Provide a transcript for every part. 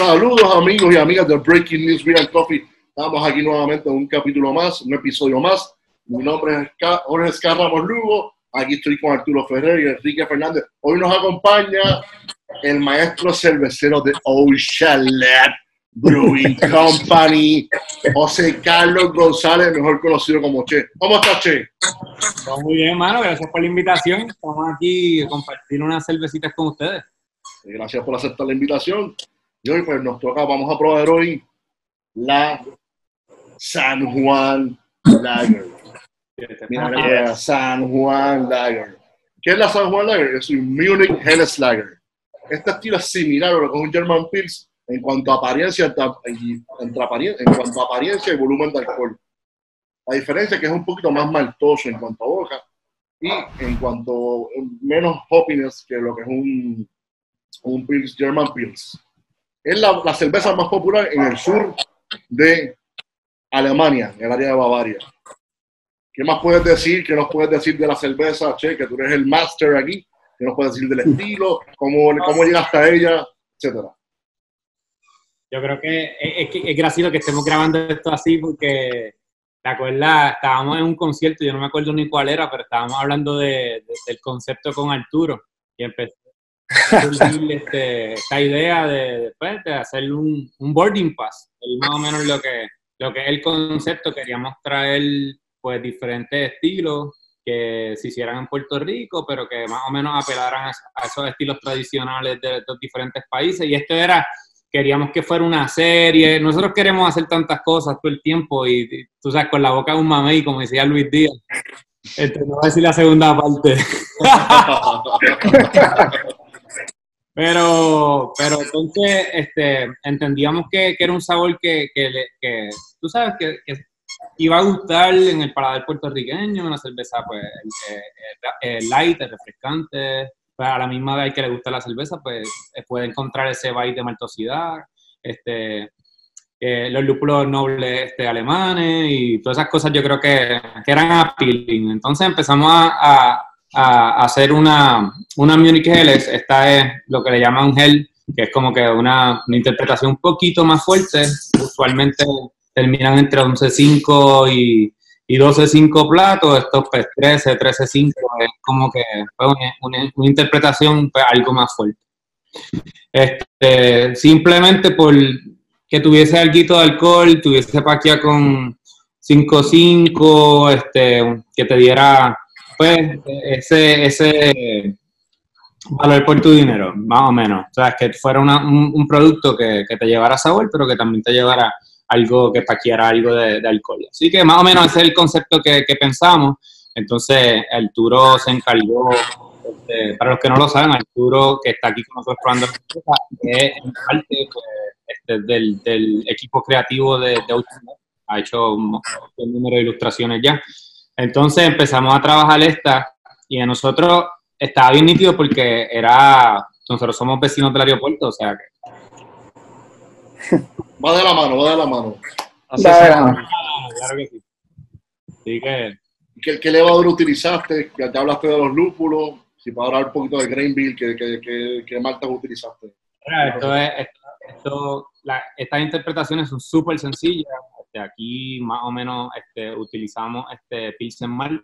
Saludos amigos y amigas de Breaking News and Coffee. Estamos aquí nuevamente en un capítulo más, un episodio más. Mi nombre es Jorge Escarramos Lugo. Aquí estoy con Arturo Ferrer y Enrique Fernández. Hoy nos acompaña el maestro cervecero de Ocean Brewing Company, José Carlos González, mejor conocido como Che. ¿Cómo estás, Che? muy bien, hermano. Gracias por la invitación. Estamos aquí a compartir unas cervecitas con ustedes. Gracias por aceptar la invitación. Y hoy pues nos toca, vamos a probar hoy la San Juan Lager. Mira, San Juan Lager. ¿Qué es la San Juan Lager? Es un Munich Helles Lager. Este estilo es similar a lo que es un German Pils en cuanto a apariencia, en cuanto a apariencia y volumen de alcohol. La diferencia es que es un poquito más maltoso en cuanto a boca y en cuanto menos hoppiness que lo que es un, un Pils, German Pils. Es la, cerveza más popular en el sur de Alemania, en el área de Bavaria. ¿Qué más puedes decir? ¿Qué nos puedes decir de la cerveza, Che? Que tú eres el máster aquí. ¿Qué nos puedes decir del estilo? ¿Cómo, cómo llegaste a ella? Etcétera. Yo creo que es, es, gracioso que estemos grabando esto así porque, ¿te acuerdas? Estábamos en un concierto, yo no me acuerdo ni cuál era, pero estábamos hablando de, del concepto con Arturo y este, esta idea de, pues, de hacer un, un, boarding pass, y más o menos lo que, lo que es el concepto, queríamos traer pues diferentes estilos que se hicieran en Puerto Rico, pero que más o menos apelaran a, esos estilos tradicionales de los diferentes países. Y esto era, queríamos que fuera una serie. Nosotros queremos hacer tantas cosas todo el tiempo y, tú sabes, con la boca de un mamey, como decía Luis Díaz. Este, no voy a decir la segunda parte. Pero, pero entonces este, entendíamos que, que era un sabor que, que, que tú sabes, que, iba a gustar en el paladar puertorriqueño, una cerveza pues eh, eh, eh, light, refrescante, pues a la misma vez que le gusta la cerveza, pues puede encontrar ese bite de maltosidad, este, los lúpulos nobles este, alemanes y todas esas cosas yo creo que, que eran appealing. Entonces empezamos a, hacer una, una Munich Helles. Esta es lo que le llaman gel, que es como que una, una interpretación un poquito más fuerte. Usualmente terminan entre 11.5 y, y 12.5 platos. Estos pues 13, 13.5 es como que pues, una, una, interpretación pues, algo más fuerte. Este, simplemente por que tuviese algo de alcohol, tuviese paquia con 5.5, este, que te diera pues ese, ese valor por tu dinero, más o menos. O sea, que fuera un, producto que, te llevara sabor, pero que también te llevara algo que paqueara algo de, alcohol. Así que más o menos ese es el concepto que, pensamos. Entonces, Arturo se encargó, este, para los que no lo saben, Arturo, que está aquí con nosotros probando, es parte pues, este, del, equipo creativo de, de ha hecho un número de ilustraciones ya. Entonces empezamos a trabajar esta y a nosotros estaba bien nítido porque era, nosotros somos vecinos del aeropuerto, o sea que... Va de la mano, va de la mano. Va de la mano. Claro que sí. Así que... ¿Qué, qué levadura utilizaste? Ya hablaste de los lúpulos. Si puedo hablar un poquito de Grainville, ¿qué, qué, qué, qué maltas utilizaste? Esto es, esto, la, estas interpretaciones son súper sencillas. Este, aquí más o menos este, utilizamos este Pilsen Malt.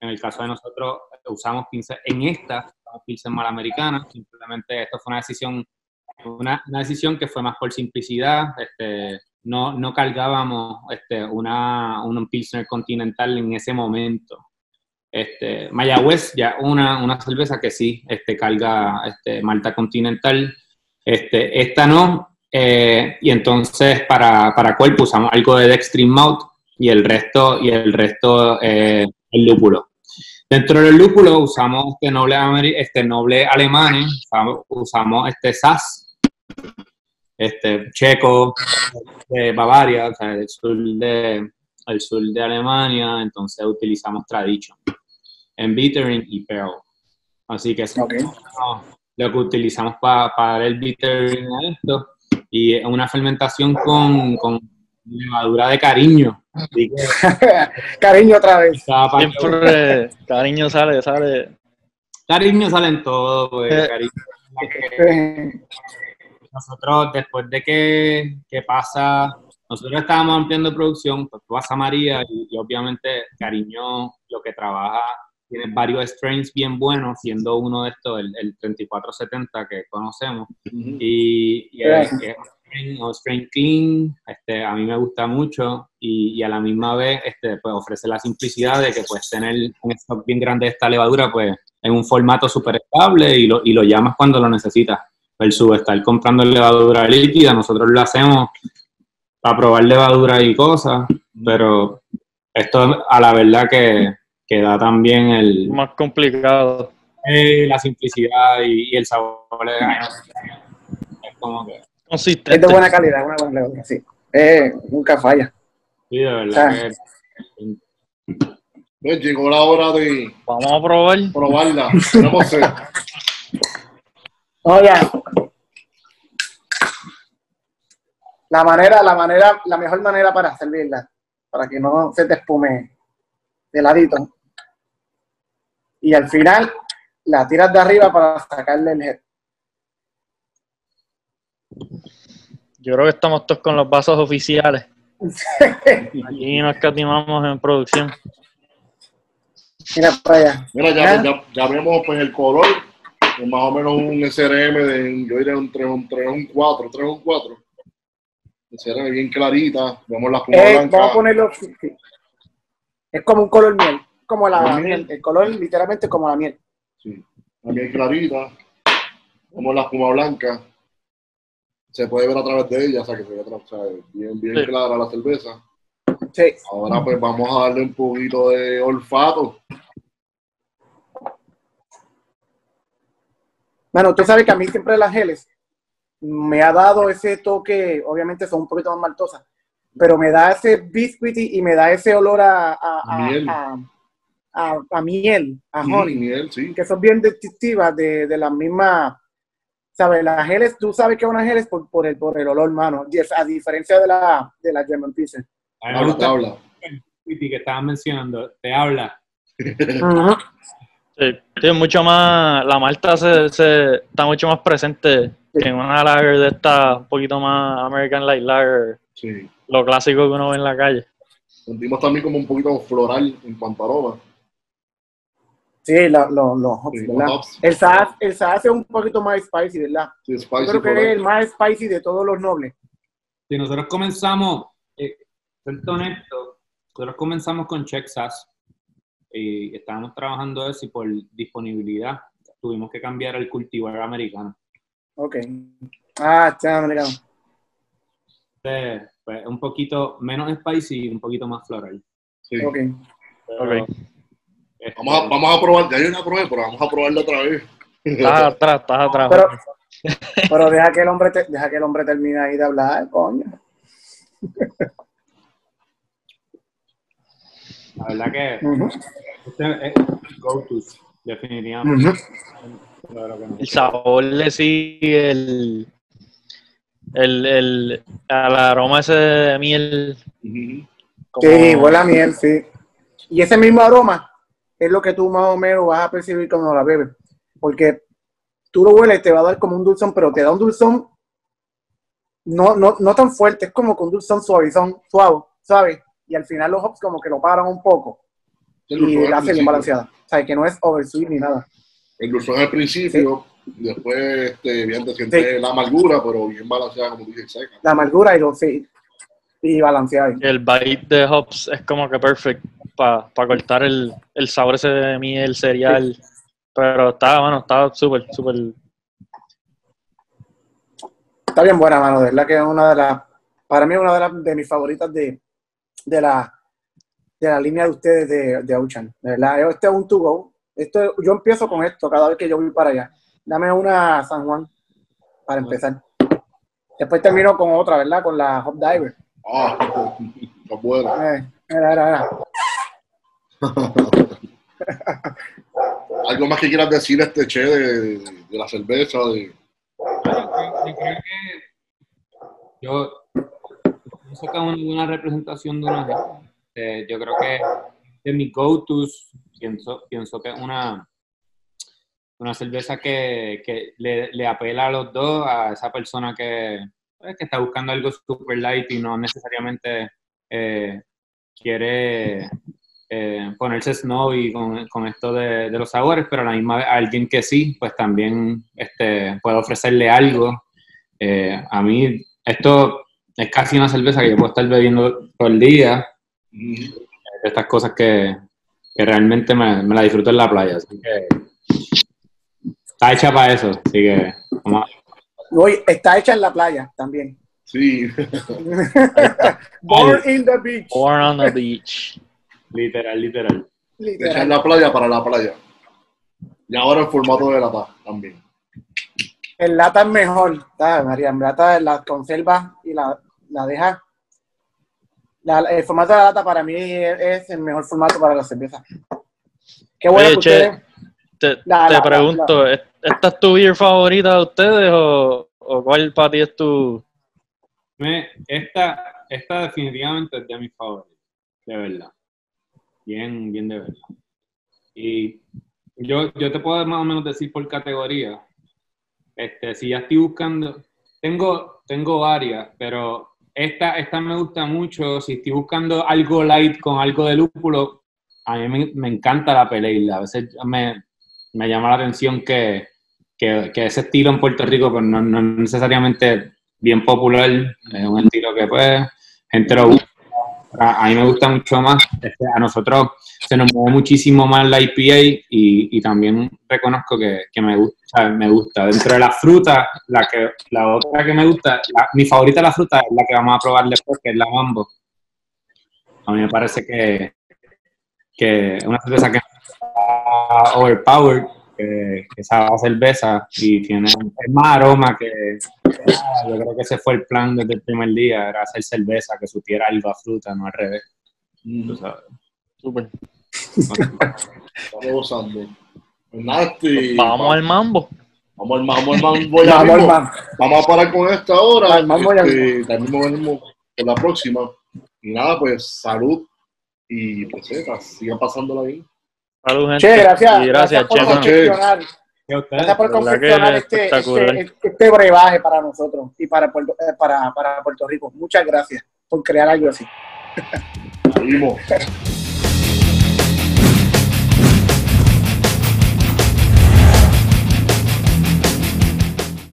En el caso de nosotros usamos Pilsen, en esta Pilsen Malt americana. Simplemente esto fue una decisión, una, una decisión que fue más por simplicidad. Este, no, no cargábamos este, una, un Pilsner continental en ese momento. Este, Mayagüez, ya una, una cerveza que sí este, carga este, Malta Continental. Este, esta no, eh, y entonces para, para cuerpo usamos algo de Dextrin Malt y el resto, y el resto eh, el lúpulo. Dentro del lúpulo usamos este noble, este noble alemán, usamos, este SAS, este checo de Bavaria, o sea, del sur de, el sur de Alemania, entonces utilizamos Tradition en Bittering y Pearl. Así que eso es lo que utilizamos para, para el Bittering a esto y una fermentación con, con levadura de cariño. cariño otra vez. Siempre cariño sale, sale. Cariño sale en todo, pues, eh. cariño. nosotros, después de que, que pasa, nosotros estábamos ampliando producción, pues pasa María y, y obviamente Cariño lo que trabaja tiene varios strains bien buenos, siendo uno de estos el, el 3470 que conocemos. Y, y es, es un strain- un strain clean, este, a mí me gusta mucho y, y a la misma vez este, pues, ofrece la simplicidad de que puedes tener un stock bien grande de esta levadura pues, en un formato súper estable y lo, y lo llamas cuando lo necesitas. Versus estar comprando levadura líquida, nosotros lo hacemos para probar levadura y cosas, pero esto a la verdad que, que da también el, Más complicado. eh, la simplicidad y, y el sabor de es como que Consistente. Es de buena calidad, una buena levadura, sí. Eh, nunca falla. sí, de verdad que Pues llegó la hora de Vamos a probar. probarla. Sed. Oye, la manera, la manera, la mejor manera para servirla, para que no se te espume de ladito. Y al final la tiras de arriba para sacarle el head. Yo creo que estamos todos con los vasos oficiales. Aquí nos catimamos en producción. Mira para allá. Mira, ya, ya, ya vemos pues el color, más o menos un SRM de, yo diría un 3, un 3, un 4, 3, un 4. SRM bien clarita, vemos la espuma Eh, vamos a ponerlo. Es como un color miel, como la Como miel. miel. El color literalmente como la miel. Sí, también clarita. Vemos la espuma blanca. Se puede ver a través de ella, o sea que se ve o sea, bien, bien Sí. clara la cerveza. Sí. Ahora pues vamos a darle un poquito de olfato. Bueno, tú sabes que a mí siempre las geles me ha dado ese toque, obviamente son un poquito más maltosas, pero me da ese biscuity y me da ese olor a, a, a- Miel. a- a- a miel, a honey, miel, sí. que son bien distintivas de, de las mismas, ¿sabes? Las geles, tú sabes que es una geles por, por, el, por el olor, mano, es- a diferencia de la, de la German Pilsen. a mí me Habla, que estabas mencionando, te habla. Ujú. Sí, sí, mucho más, la malta se, se- está mucho más presente que en una lager de esta, un poquito más American Light Lager, Sí. lo clásico que uno ve en la calle. Sentimos también como un poquito floral en cuanto a aroma. Sí, la- lo- los hops, Sí, los ¿verdad? hops. El Saaz, el Saaz es un poquito más spicy, ¿verdad? Sí, Yo spicy creo que es el más spicy de todos los nobles. Si nosotros comenzamos, eh, honesto, nosotros comenzamos con Chexas y estábamos trabajando eso y por disponibilidad tuvimos que cambiar el cultivar americano. Ok. Ah, está americano. Entonces, pues, un poquito menos spicy y un poquito más floral. Sí. Ok. Pero, Ok. Vamos, a, vamos a probar, ya hay una prueba, pero vamos a probarla otra vez. Estás atrás, estás atrás. Pero, pero deja que el hombre te- deja que el hombre termine ahí de hablar, coño. La verdad que este es el go-to, definitivamente. que no. El sabor le sigue el, el, el, aroma ese de miel. Como- Sí, huele a miel, sí. Y ese mismo aroma es lo que tú más o menos vas a percibir cuando la bebes. Porque tú lo hueles, te va a dar como un dulzón, pero te da un dulzón no, no, no tan fuerte, es como con un dulzón suavizón, suave, ¿sabes? Y al final los hops como que lo paran un poco El y la hace bien principio. balanceada. O sea, que no es oversweet ni nada. El dulzón al principio, después este, bien te sientes la amargura, pero bien balanceada, como tú dices, seca. La amargura y lo sí, y balanceada. El bite de hops es como que perfect para cortar el, el sabor ese de miel, cereal. Pero está, bueno, está súper, súper. Está bien buena, mano. De verdad que es una de las, para mí es una de, las, de mis favoritas de, de, la, de la línea de ustedes de, de Auchan. De verdad, este es un to go. Esto, yo empiezo con esto cada vez que yo voy para allá. Dame una San Juan para empezar. Después termino con otra, ¿verdad? Con la Hop Diver. Ah, está buena. Eh, mira, mira, mira. Algo más que quieras decir este che de, de la cerveza, de, Yo creo que yo que es una representación de una. Eh, yo creo que de mis go-tos pienso, pienso que es una una cerveza que, que le, le apela a los dos, a esa persona que, pues, que está buscando algo super light y no necesariamente eh, quiere eh, ponerse snow y con, con esto de, de los sabores, pero a la misma vez alguien que sí, pues también este, puede ofrecerle algo. Eh, a mí esto es casi una cerveza que yo puedo estar bebiendo todo el día, estas cosas que, que realmente me, me la disfruto en la playa. Así que está hecha para eso. Así que vamos a- está hecha en la playa también. Sí, Born in the beach. Born on the beach. Literal, literal. Literal. la playa para la playa. Y ahora en formato de lata también. En lata es mejor. María, en lata la conserva y la, la deja. La- el formato de la lata para mí es, el mejor formato para la cerveza. Qué bueno Oye, que che, ustedes. Te, La- te la- pregunto, ¿esta es tu beer favorita de ustedes o, o cuál para ti es tu...? Me- esta, esta definitivamente es de mis favoritos, de verdad. Bien, bien de verdad. Y yo, yo te puedo más o menos decir por categoría. Este, si ya estoy buscando, tengo, tengo varias, pero esta, esta me gusta mucho. Si estoy buscando algo light con algo de lúpulo, a mí me, me encanta la peleila. A veces me, me llama la atención que, que, que ese estilo en Puerto Rico pues, no, no es necesariamente bien popular. Es un estilo que, pues, gente lo gusta. A, mí me gusta mucho más. Este, a nosotros se nos mueve muchísimo más la IPA y, y también reconozco que, que me, gusta, me gusta. Dentro de la fruta, la, que, la otra que me gusta, mi favorita de la fruta es la que vamos a probar después, que es la mambo. A mí me parece que, que es una cerveza que está overpowered, que, que sabe a cerveza y tiene más aroma que ah, yo creo que ese fue el plan desde el primer día, era hacer cerveza que supiera algo a fruta, no al revés. Mm. tú sabes. Súper. Estamos. Pues este, Vamos al mambo. Vamos al vamos al mambo ya Vamos. Vamos a parar con esta ahora. Al mambo ya este, también nos venimos con la próxima. Y nada, pues salud y pues eh, sigan pasándola bien. Salud, gente. Che, gracias. Y gracias, por gracias por confeccionar este, espectacular. este, este brebaje para nosotros y para Puerto, eh, para, para Puerto Rico. Muchas gracias por crear algo así. Seguimos.